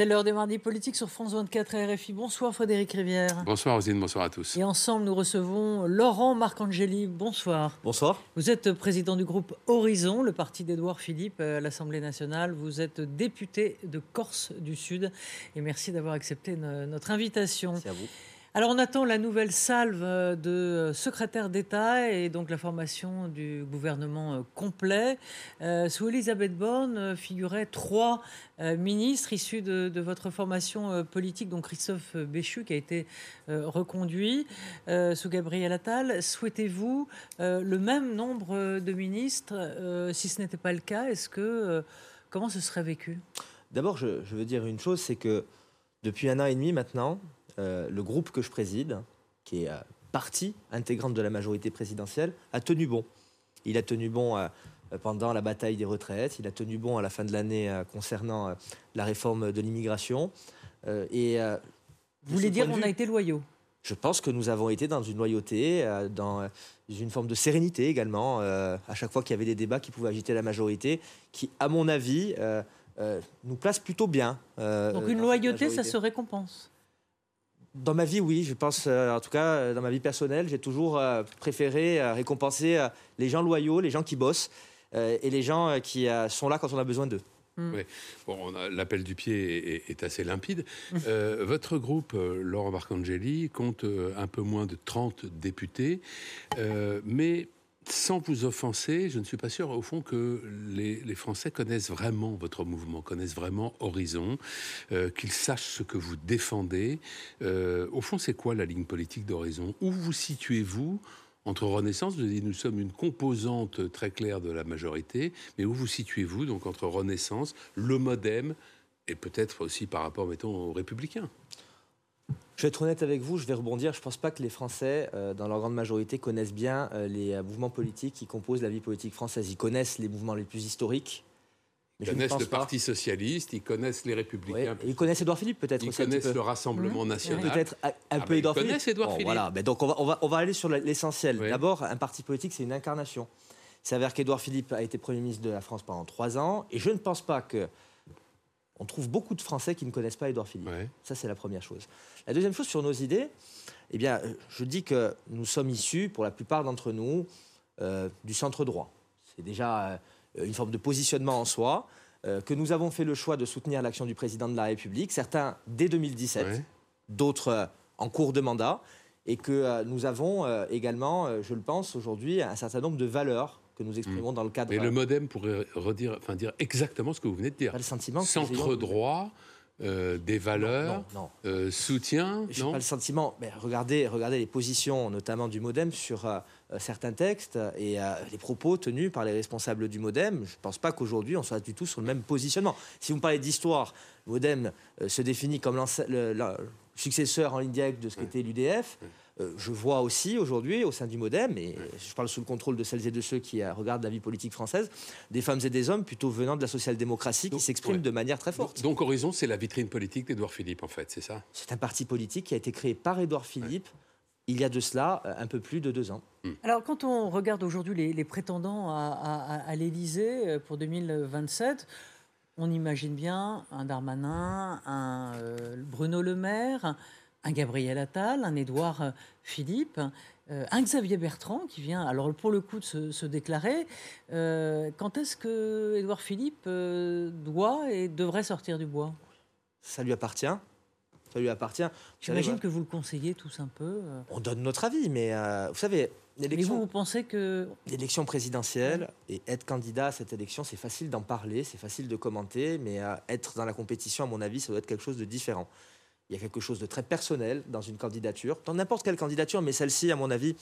C'est l'heure des mardis politiques sur France 24 et RFI. Bonsoir Frédéric Rivière. Bonsoir Rosine, bonsoir à tous. Et ensemble, nous recevons Laurent Marcangeli. Bonsoir. Bonsoir. Vous êtes président du groupe Horizon, le parti d'Édouard Philippe à l'Assemblée nationale. Vous êtes député de Corse du Sud. Et merci d'avoir accepté no- notre invitation. C'est à vous. Alors, on attend la nouvelle salve euh, de secrétaire d'État et donc la formation du gouvernement euh, complet. Euh, sous Elisabeth Borne euh, figuraient trois euh, ministres issus de, votre formation euh, politique, dont Christophe Béchu qui a été euh, reconduit euh, sous Gabriel Attal. Souhaitez-vous euh, le même nombre euh, de ministres Euh, Si ce n'était pas le cas, est-ce que euh, comment ce serait vécu? D'abord, je veux dire une chose, c'est que depuis un an et demi maintenant, euh, le groupe que je préside, qui est euh, partie intégrante de la majorité présidentielle, a tenu bon. Il a tenu bon euh, pendant la bataille des retraites, il a tenu bon à la fin de l'année euh, concernant la réforme de l'immigration. Et Vous voulez dire qu'on a été loyaux? Je pense que nous avons été dans une loyauté, dans une forme de sérénité également, à chaque fois qu'il y avait des débats qui pouvaient agiter la majorité, qui, à mon avis, nous place plutôt bien. Donc une loyauté, ça se récompense. Dans ma vie, oui, je pense, euh, en tout cas, euh, dans ma vie personnelle, j'ai toujours euh, préféré euh, récompenser euh, les gens loyaux, les gens qui bossent, euh, et les gens euh, qui euh, sont là quand on a besoin d'eux. Bon, on a- l'appel du pied est, est assez limpide. Euh, votre groupe, euh, Laurent Marcangeli, compte euh, un peu moins de 30 députés, euh, mais sans vous offenser, je ne suis pas sûr au fond que les, Français connaissent vraiment votre mouvement, connaissent vraiment Horizon, euh, qu'ils sachent ce que vous défendez. Euh, au fond, c'est quoi la ligne politique d'Horizon? Où vous situez-vous entre Renaissance, vous avez dit nous sommes une composante très claire de la majorité, mais où vous situez-vous donc entre Renaissance, le MoDem et peut-être aussi par rapport, mettons, aux Républicains? Je vais être honnête avec vous, je vais rebondir. Je ne pense pas que les Français, euh, dans leur grande majorité, connaissent bien euh, les euh, mouvements politiques qui composent la vie politique française. Ils connaissent les mouvements les plus historiques. Ils mais connaissent le pas. Parti socialiste, ils connaissent les Républicains, ils connaissent Édouard Philippe peut-être ils connaissent le Rassemblement Mmh. national. Peut-être un, un Ah peu ils Édouard connaissent Philippe. Édouard Bon, Philippe. Voilà, mais donc on va, on va, on va aller sur l'essentiel. Oui. D'abord, un parti politique, c'est une incarnation. Il s'avère qu'Édouard Philippe a été Premier ministre de la France pendant trois ans, et je ne pense pas que. On trouve beaucoup de Français qui ne connaissent pas Édouard Philippe. Ouais. Ça, c'est la première chose. La deuxième chose, sur nos idées, eh bien, euh, je dis que nous sommes issus, pour la plupart d'entre nous, euh, du centre droit. C'est déjà euh, une forme de positionnement en soi, euh, que nous avons fait le choix de soutenir l'action du président de la République, certains dès 2017, Ouais. d'autres en cours de mandat, et que nous avons également, je le pense, aujourd'hui, un certain nombre de valeurs que nous exprimons dans le cadre. Mais le MoDem pourrait redire, enfin, dire exactement ce que vous venez de dire. Pas le sentiment Centre droit, euh, des valeurs, Non, non. euh, soutien, Je n'ai pas le sentiment. Mais regardez, regardez les positions, notamment du MoDem, sur euh, euh, certains textes et euh, les propos tenus par les responsables du MoDem. Je ne pense pas qu'aujourd'hui on soit du tout sur le même positionnement. Si vous me parlez d'histoire, le MoDem euh, se définit comme le, le successeur en ligne directe de ce qu'était l'UDF. Euh, je vois aussi aujourd'hui au sein du MoDem, et je parle sous le contrôle de celles et de ceux qui euh, regardent la vie politique française, des femmes et des hommes plutôt venant de la social-démocratie qui s'expriment ouais. de manière très forte. Donc, donc Horizon, c'est la vitrine politique d'Édouard Philippe, en fait, c'est ça? C'est un parti politique qui a été créé par Édouard Philippe il y a de cela euh, un peu plus de deux ans. Alors, quand on regarde aujourd'hui les, les prétendants à, à, à l'Élysée pour 2027, on imagine bien un Darmanin, un euh, Bruno Le Maire, un Gabriel Attal, un Édouard euh, Philippe, euh, un Xavier Bertrand qui vient, alors pour le coup, de se, se déclarer. Euh, quand est-ce que Édouard Philippe doit et devrait sortir du bois? Ça lui appartient. Ça lui appartient. J'imagine que vous le conseillez tous un peu. On donne notre avis, mais euh, vous savez, Mais vous, l'élection vous pensez que l'élection présidentielle et être candidat à cette élection, c'est facile d'en parler, c'est facile de commenter, mais euh, être dans la compétition, à mon avis, ça doit être quelque chose de différent. Il y a quelque chose de très personnel dans une candidature, dans n'importe quelle candidature, mais celle-ci, à mon avis,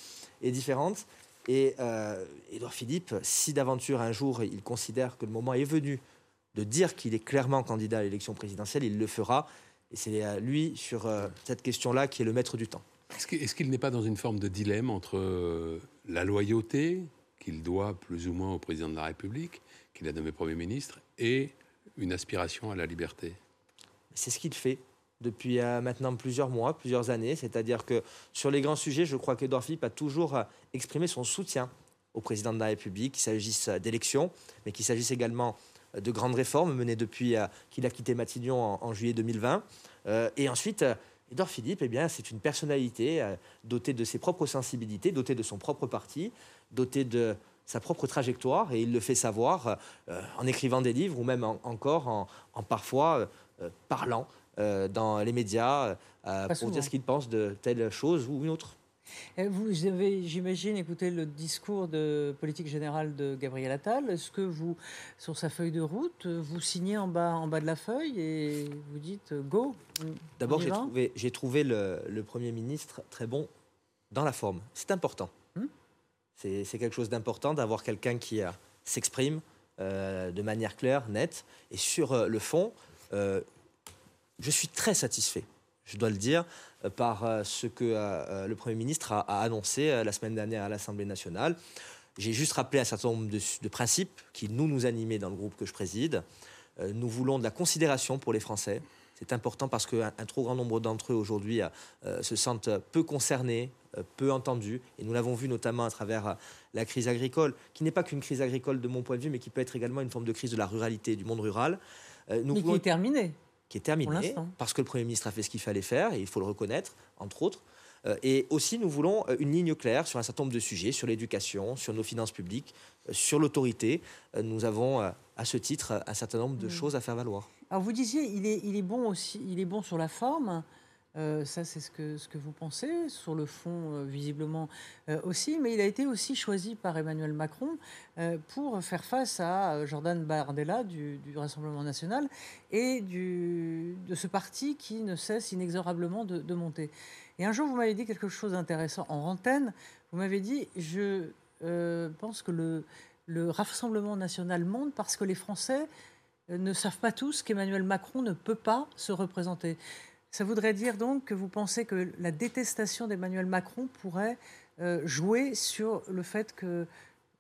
est différente. Et euh, Édouard Philippe, si d'aventure un jour il considère que le moment est venu de dire qu'il est clairement candidat à l'élection présidentielle, il le fera. Et c'est euh, lui, sur euh, cette question-là, qui est le maître du temps. Est-ce qu'il n'est pas dans une forme de dilemme entre euh, la loyauté qu'il doit plus ou moins au président de la République, qu'il a nommé Premier ministre, et une aspiration à la liberté? C'est ce qu'il fait depuis euh, maintenant plusieurs mois, plusieurs années. C'est-à-dire que sur les grands sujets, je crois qu'Edouard Philippe a toujours euh, exprimé son soutien au président de la République, qu'il s'agisse euh, d'élections, mais qu'il s'agisse également de grandes réformes menées depuis qu'il a quitté Matignon en, juillet 2020. et ensuite, Edouard Philippe, eh bien, c'est une personnalité dotée de ses propres sensibilités, dotée de son propre parti, dotée de sa propre trajectoire, et il le fait savoir en écrivant des livres ou même encore en, parfois parlant euh, dans les médias euh, pour dire ce qu'ils pensent de telle chose ou une autre. Vous avez, j'imagine, écouté le discours de politique générale de Gabriel Attal. Est-ce que vous, sur sa feuille de route, vous signez en bas, en bas de la feuille et vous dites go D'abord, j'ai trouvé, j'ai trouvé le, Premier ministre très bon dans la forme. C'est important. Hmm c'est, quelque chose d'important d'avoir quelqu'un qui euh, s'exprime de manière claire, nette. Et sur le fond, je suis très satisfait, je dois le dire, euh, par euh, ce que euh, le Premier ministre a, annoncé la semaine dernière à l'Assemblée nationale. J'ai juste rappelé un certain nombre de, principes qui nous nous animaient dans le groupe que je préside. nous voulons de la considération pour les Français. C'est important parce qu'un trop grand nombre d'entre eux aujourd'hui se sentent peu concernés, peu entendus. Et nous l'avons vu notamment à travers la crise agricole, qui n'est pas qu'une crise agricole de mon point de vue, mais qui peut être également une forme de crise de la ruralité, du monde rural. nous mais qui est terminée qui est terminé parce que le Premier ministre a fait ce qu'il fallait faire, et il faut le reconnaître, entre autres. Euh, et aussi, nous voulons euh, une ligne claire sur un certain nombre de sujets, sur l'éducation, sur nos finances publiques, euh, sur l'autorité. nous avons, à ce titre, un certain nombre de mm. choses à faire valoir. Alors, vous disiez, il est, il est bon aussi, il est bon sur la forme. Euh, ça, c'est ce que, vous pensez, sur le fond, euh, visiblement euh, aussi. Mais il a été aussi choisi par Emmanuel Macron pour faire face à Jordan Bardella du, Rassemblement national et de ce parti qui ne cesse inexorablement de, monter. Et un jour, vous m'avez dit quelque chose d'intéressant en antenne. Vous m'avez dit Je pense que le, le Rassemblement national monte parce que les Français ne savent pas tous qu'Emmanuel Macron ne peut pas se représenter. Ça voudrait dire donc que vous pensez que la détestation d'Emmanuel Macron pourrait euh, jouer sur le fait que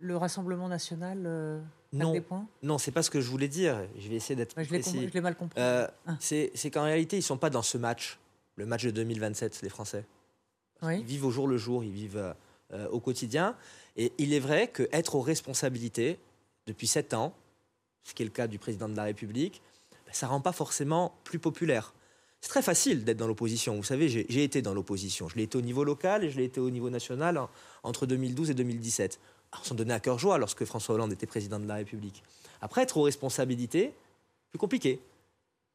le Rassemblement national euh, non, des points? Non, c'est pas ce que je voulais dire. Je vais essayer d'être précis. Je l'ai mal compris. Euh, ah. C'est qu'en réalité, ils sont pas dans ce match, le match de 2027, les Français. Ils vivent au jour le jour, ils vivent au quotidien. Et il est vrai qu'être aux responsabilités depuis sept ans, ce qui est le cas du président de la République, ben, ça rend pas forcément plus populaire. C'est très facile d'être dans l'opposition. Vous savez, j'ai été dans l'opposition. Je l'ai été au niveau local et je l'ai été au niveau national entre 2012 et 2017. on s'en donnait à cœur joie lorsque François Hollande était président de la République. Après, être aux responsabilités, plus compliqué.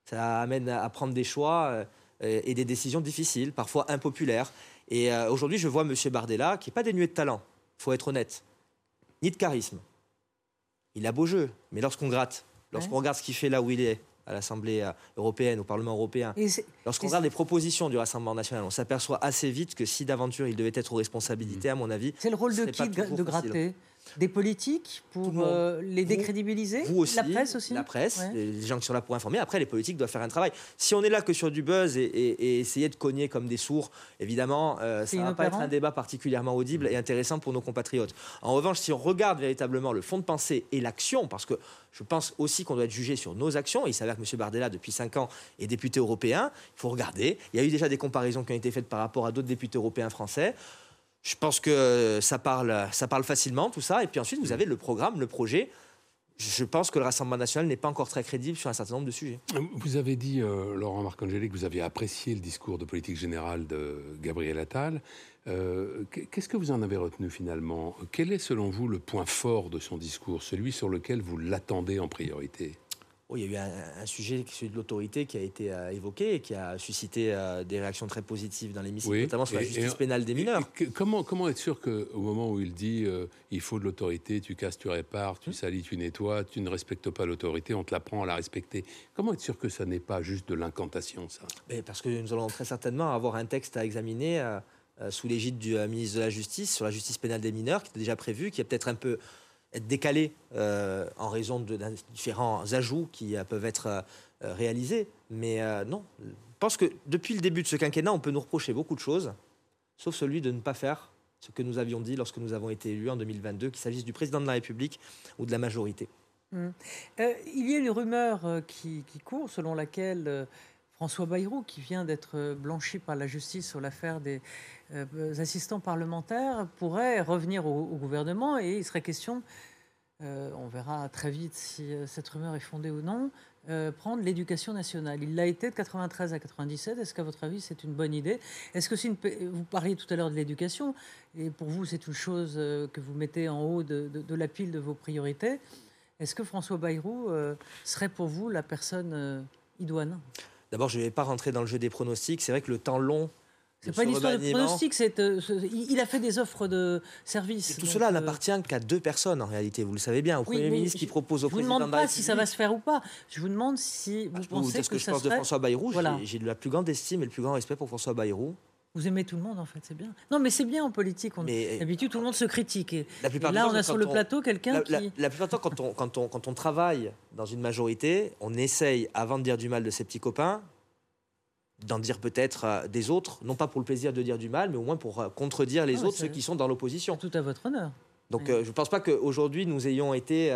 Ça amène à prendre des choix euh, et des décisions difficiles, parfois impopulaires. Et euh, aujourd'hui, je vois M. Bardella, qui n'est pas dénué de talent, il faut être honnête, ni de charisme. Il a beau jeu, mais lorsqu'on gratte, lorsqu'on regarde ce qu'il fait là où il est, à l'Assemblée euh, européenne, au Parlement européen, lorsqu'on regarde les propositions du Rassemblement national, on s'aperçoit assez vite que si d'aventure il devait être aux responsabilités, à mon avis. C'est le rôle de qui de gratter? Des politiques pour euh, les décrédibiliser vous aussi, La presse aussi La presse, les gens qui sont là pour informer. Après, les politiques doivent faire un travail. Si on est là que sur du buzz et, essayer de cogner comme des sourds, évidemment, euh, ça ne va pas être un débat particulièrement audible et intéressant pour nos compatriotes. En revanche, si on regarde véritablement le fond de pensée et l'action, parce que je pense aussi qu'on doit être jugé sur nos actions, il s'avère que M. Bardella, depuis 5 ans, est député européen, il faut regarder. Il y a eu déjà des comparaisons qui ont été faites par rapport à d'autres députés européens français. Je pense que ça parle, ça parle facilement, tout ça. Et puis ensuite, vous avez le programme, le projet. Je pense que le Rassemblement national n'est pas encore très crédible sur un certain nombre de sujets. Vous avez dit, euh, Laurent Marcangeli, que vous aviez apprécié le discours de politique générale de Gabriel Attal. Euh, qu'est-ce que vous en avez retenu finalement? Quel est selon vous le point fort de son discours, celui sur lequel vous l'attendez en priorité? Il y a eu un, sujet, celui de l'autorité, qui a été euh, évoqué et qui a suscité euh, des réactions très positives dans l'hémicycle, notamment sur la justice pénale des mineurs. comment, comment être sûr qu'au moment où il dit euh, il faut de l'autorité, tu casses, tu répares, tu hum. salis, tu nettoies, tu ne respectes pas l'autorité, on te l'apprend à la respecter Comment être sûr que ça n'est pas juste de l'incantation, ça? Parce que nous allons très certainement avoir un texte à examiner sous l'égide du ministre de la Justice sur la justice pénale des mineurs, qui est déjà prévu, qui est peut-être un peu être décalé euh, en raison de, différents ajouts qui euh, peuvent être euh, réalisés. Mais non, je pense que depuis le début de ce quinquennat, on peut nous reprocher beaucoup de choses, sauf celui de ne pas faire ce que nous avions dit lorsque nous avons été élus en 2022, qu'il s'agisse du président de la République ou de la majorité. Euh, il y a une rumeur euh, qui, court selon laquelle François Bayrou, qui vient d'être blanchi par la justice sur l'affaire des assistants parlementaires, pourrait revenir au, gouvernement et il serait question, on verra très vite si cette rumeur est fondée ou non, prendre l'éducation nationale. Il l'a été de 93 à 97. Est-ce qu'à votre avis, c'est une bonne idée? Est-ce que vous parliez tout à l'heure de l'éducation et pour vous, c'est une chose que vous mettez en haut de, de la pile de vos priorités est-ce que François Bayrou euh, serait pour vous la personne euh, idoine? D'abord, je ne vais pas rentrer dans le jeu des pronostics. C'est vrai que le temps long c'est pas une histoire de pronostic, euh, il a fait des offres de services. tout cela n'appartient qu'à deux personnes en réalité, vous le savez bien, au Premier ministre qui propose au président Je ne vous demande pas si ça va se faire ou pas, je vous demande si vous pensez que, ce que, je pense de François Bayrou. J'ai la plus grande estime et le plus grand respect pour François Bayrou. Vous aimez tout le monde, en fait, c'est bien. Non, mais c'est bien en politique. On... D'habitude, tout le monde se critique. Et, la plupart là, on a sur le plateau quelqu'un qui. La, plupart du temps, quand on, quand, on, quand on travaille dans une majorité, on essaye, avant de dire du mal de ses petits copains, d'en dire peut-être euh, des autres, non pas pour le plaisir de dire du mal, mais au moins pour euh, contredire les autres, ceux qui sont dans l'opposition. Tout à votre honneur. Donc euh, je ne pense pas qu'aujourd'hui nous ayons été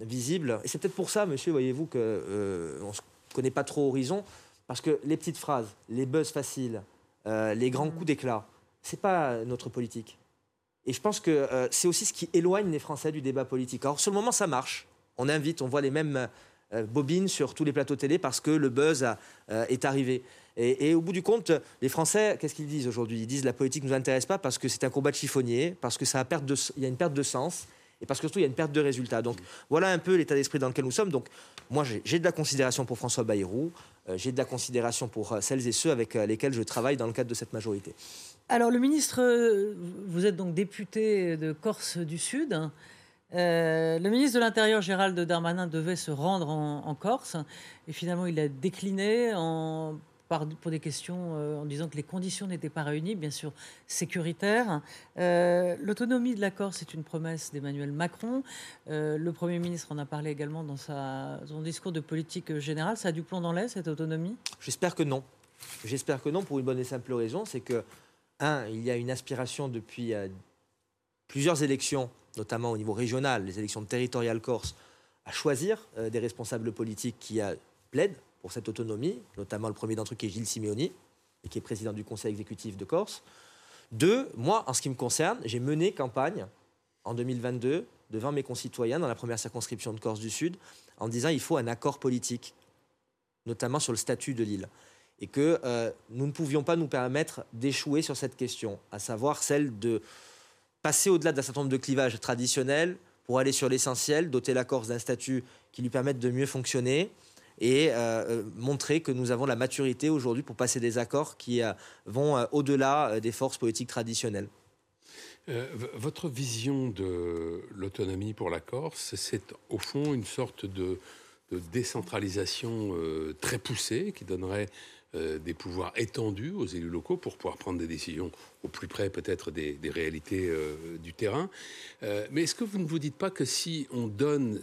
visibles. Et c'est peut-être pour ça, monsieur, voyez-vous, qu'on ne se connaît pas trop Horizon, parce que les petites phrases, les buzz faciles, euh, les grands coups d'éclat. C'est pas notre politique. Et je pense que euh, c'est aussi ce qui éloigne les Français du débat politique. Alors, sur le moment, ça marche. On invite, on voit les mêmes euh, bobines sur tous les plateaux télé parce que le buzz est arrivé. Et, au bout du compte, les Français, qu'est-ce qu'ils disent aujourd'hui? Ils disent la politique ne nous intéresse pas parce que c'est un combat de chiffonnier, parce que ça a perte de, il y a une perte de sens et parce que surtout il y a une perte de résultats. Donc voilà un peu l'état d'esprit dans lequel nous sommes. Donc moi j'ai de la considération pour François Bayrou, j'ai de la considération pour euh, celles et ceux avec euh, lesquels je travaille dans le cadre de cette majorité. Alors le ministre, vous êtes donc député de Corse du Sud. le ministre de l'Intérieur, Gérald Darmanin, devait se rendre en Corse et finalement il a décliné en pour des questions euh, en disant que les conditions n'étaient pas réunies, bien sûr sécuritaires. Euh, l'autonomie de la Corse est une promesse d'Emmanuel Macron. Euh, le Premier ministre en a parlé également dans son discours de politique générale. Ça a du plomb dans l'air, cette autonomie? J'espère que non. J'espère que non, pour une bonne et simple raison, c'est que, un, il y a une aspiration depuis plusieurs élections, notamment au niveau régional, les élections territoriales corse, à choisir des responsables politiques qui plaident pour cette autonomie, notamment le premier d'entre eux qui est Gilles Simeoni, qui est président du conseil exécutif de Corse. Deux, moi, en ce qui me concerne, j'ai mené campagne en 2022 devant mes concitoyens dans la première circonscription de Corse du Sud en disant il faut un accord politique, notamment sur le statut de l'île. Et que euh, nous ne pouvions pas nous permettre d'échouer sur cette question, à savoir celle de passer au-delà d'un certain nombre de clivages traditionnels pour aller sur l'essentiel, doter la Corse d'un statut qui lui permette de mieux fonctionner, et euh, euh, montrer que nous avons la maturité aujourd'hui pour passer des accords qui euh, vont au-delà des forces politiques traditionnelles. votre vision de l'autonomie pour la Corse, c'est au fond une sorte de, de décentralisation très poussée qui donnerait euh, des pouvoirs étendus aux élus locaux pour pouvoir prendre des décisions au plus près peut-être des, réalités euh, du terrain. Euh, mais est-ce que vous ne vous dites pas que si on donne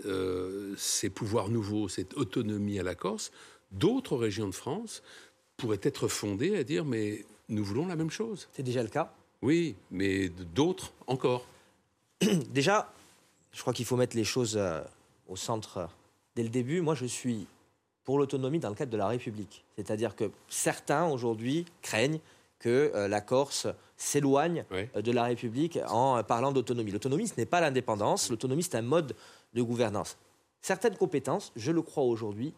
ces pouvoirs nouveaux, cette autonomie à la Corse, d'autres régions de France pourraient être fondées à dire mais nous voulons la même chose? C'est déjà le cas. Oui, mais d'autres encore. déjà, je crois qu'il faut mettre les choses au centre dès le début. Moi, je suis pour l'autonomie dans le cadre de la République. C'est-à-dire que certains aujourd'hui craignent que euh, la Corse s'éloigne euh, de la République en euh, parlant d'autonomie. L'autonomie, ce n'est pas l'indépendance, l'autonomie, c'est un mode de gouvernance. Certaines compétences, je le crois aujourd'hui,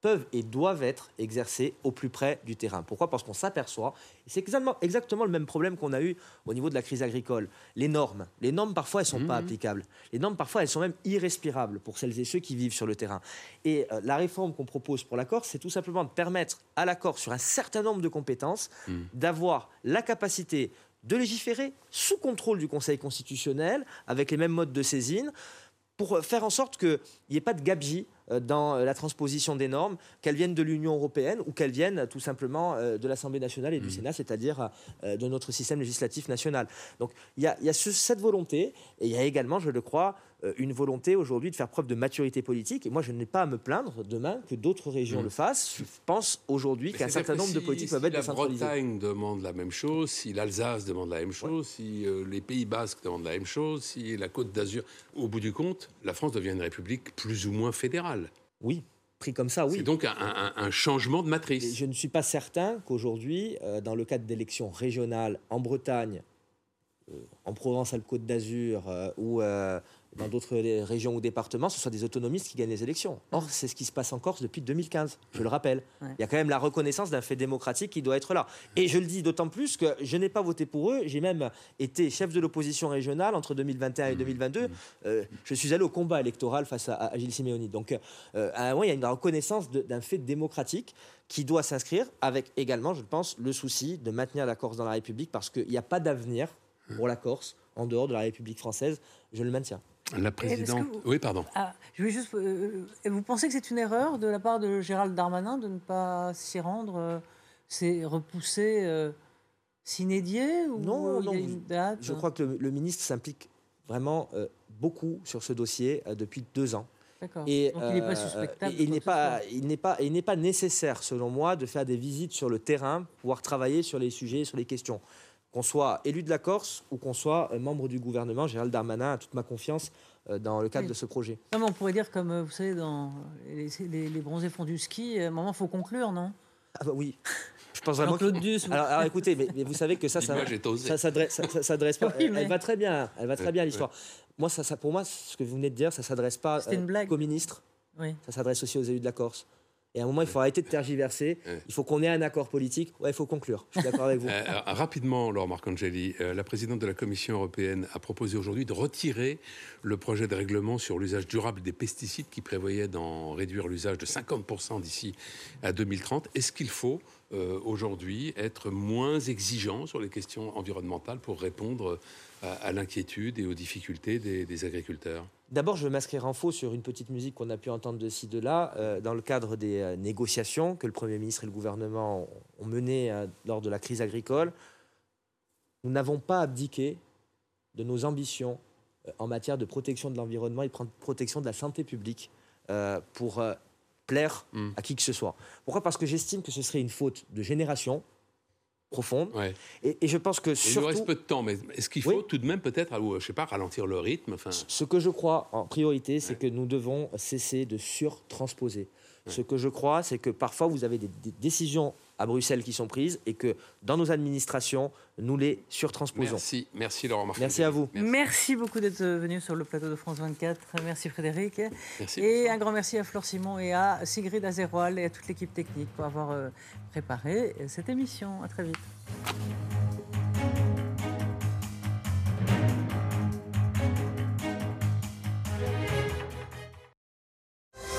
peuvent et doivent être exercées au plus près du terrain. Pourquoi? Parce qu'on s'aperçoit, c'est exactement, le même problème qu'on a eu au niveau de la crise agricole, les normes. Les normes, parfois, elles ne sont pas mmh. applicables. Les normes, parfois, elles sont même irrespirables pour celles et ceux qui vivent sur le terrain. Et euh, la réforme qu'on propose pour la Corse, c'est tout simplement de permettre à la Corse, sur un certain nombre de compétences, mmh. d'avoir la capacité de légiférer sous contrôle du Conseil constitutionnel, avec les mêmes modes de saisine, pour faire en sorte qu'il n'y ait pas de gabegie euh, dans la transposition des normes, qu'elles viennent de l'Union européenne ou qu'elles viennent tout simplement de l'Assemblée nationale et du Sénat, c'est-à-dire de notre système législatif national. Donc il y a, y a cette volonté et il y a également, je le crois, euh, une volonté aujourd'hui de faire preuve de maturité politique. Et moi, je n'ai pas à me plaindre demain que d'autres régions mm. le fassent. Je pense aujourd'hui qu'un certain nombre de politiques peuvent être la Bretagne demande la même chose, si l'Alsace demande la même chose, si euh, les Pays Basques demandent la même chose, si la Côte d'Azur, au bout du compte, la France devient une république plus ou moins fédérale. Oui, pris comme ça, oui. C'est donc un, changement de matrice. je ne suis pas certain qu'aujourd'hui, euh, dans le cadre d'élections régionales en Bretagne, en Provence-Alpes-Côte d'Azur ou dans d'autres régions ou départements, ce sont des autonomistes qui gagnent les élections. Or, c'est ce qui se passe en Corse depuis 2015, je le rappelle. Il y a quand même la reconnaissance d'un fait démocratique qui doit être là. Et je le dis d'autant plus que je n'ai pas voté pour eux, j'ai même été chef de l'opposition régionale entre 2021 et 2022. Mmh. Euh, je suis allé au combat électoral face à, Gilles Simeoni. Donc, euh, à un moment, il y a une reconnaissance d'un fait démocratique qui doit s'inscrire avec également, je pense, le souci de maintenir la Corse dans la République parce qu'il n'y a pas d'avenir pour la Corse en dehors de la République française. Je le maintiens. La présidente. Oui, pardon. Ah, je vais juste. Euh, vous pensez que c'est une erreur de la part de Gérald Darmanin de ne pas s'y rendre euh, C'est repousser euh, s'inédier ou Non, non. je crois que le, ministre s'implique vraiment beaucoup sur ce dossier depuis deux ans. D'accord. Et, Donc il n'est pas suspectable. il n'est pas, il n'est pas, il n'est pas nécessaire, selon moi, de faire des visites sur le terrain, pour pouvoir travailler sur les sujets, sur les questions qu'on soit élu de la Corse ou qu'on soit euh, membre du gouvernement, Gérald Darmanin a toute ma confiance euh, dans le cadre de ce projet. on pourrait dire, comme euh, vous savez, dans les, les, bronzés font du ski, à un moment, il faut conclure, non? Ah bah oui. Je pense vraiment. Claude Duss. Alors, écoutez, mais, vous savez que ça, ça, ça, s'adresse pas. elle, va très bien. Elle va très bien l'histoire. Moi, ça, ça, pour moi, ce que vous venez de dire, ça s'adresse pas qu'aux ministres. Oui. Ça s'adresse aussi aux élus de la Corse. Et à un moment, il faut arrêter de tergiverser. Il faut qu'on ait un accord politique. Ouais, il faut conclure. Je suis d'accord avec vous. Euh, euh, rapidement, Laure Marcangeli, euh, la présidente de la Commission européenne a proposé aujourd'hui de retirer le projet de règlement sur l'usage durable des pesticides qui prévoyait d'en réduire l'usage de 50% d'ici à 2030. Est-ce qu'il faut aujourd'hui être moins exigeant sur les questions environnementales pour répondre à, l'inquiétude et aux difficultés des agriculteurs? D'abord, je vais m'inscrire en faux sur une petite musique qu'on a pu entendre de ci, de là, euh, dans le cadre des euh, négociations que le Premier ministre et le gouvernement ont, menées euh, lors de la crise agricole. Nous n'avons pas abdiqué de nos ambitions en matière de protection de l'environnement et de protection de la santé publique pour plaire mmh. à qui que ce soit. Pourquoi? Parce que j'estime que ce serait une faute de génération, profonde. Et, je pense que surtout... Il nous reste peu de temps, mais est-ce qu'il faut tout de même peut-être, je sais pas, ralentir le rythme enfin... Ce que je crois en priorité, c'est que nous devons cesser de surtransposer. Ce que je crois, c'est que parfois vous avez des, décisions à Bruxelles qui sont prises et que dans nos administrations, nous les surtransposons. Merci, merci Laurent Martin. Merci à vous. Merci, beaucoup d'être venu sur le plateau de France 24. Merci Frédéric. et un grand merci à Flore Simon et à Sigrid Azeroal et à toute l'équipe technique pour avoir euh, préparé cette émission. À très vite.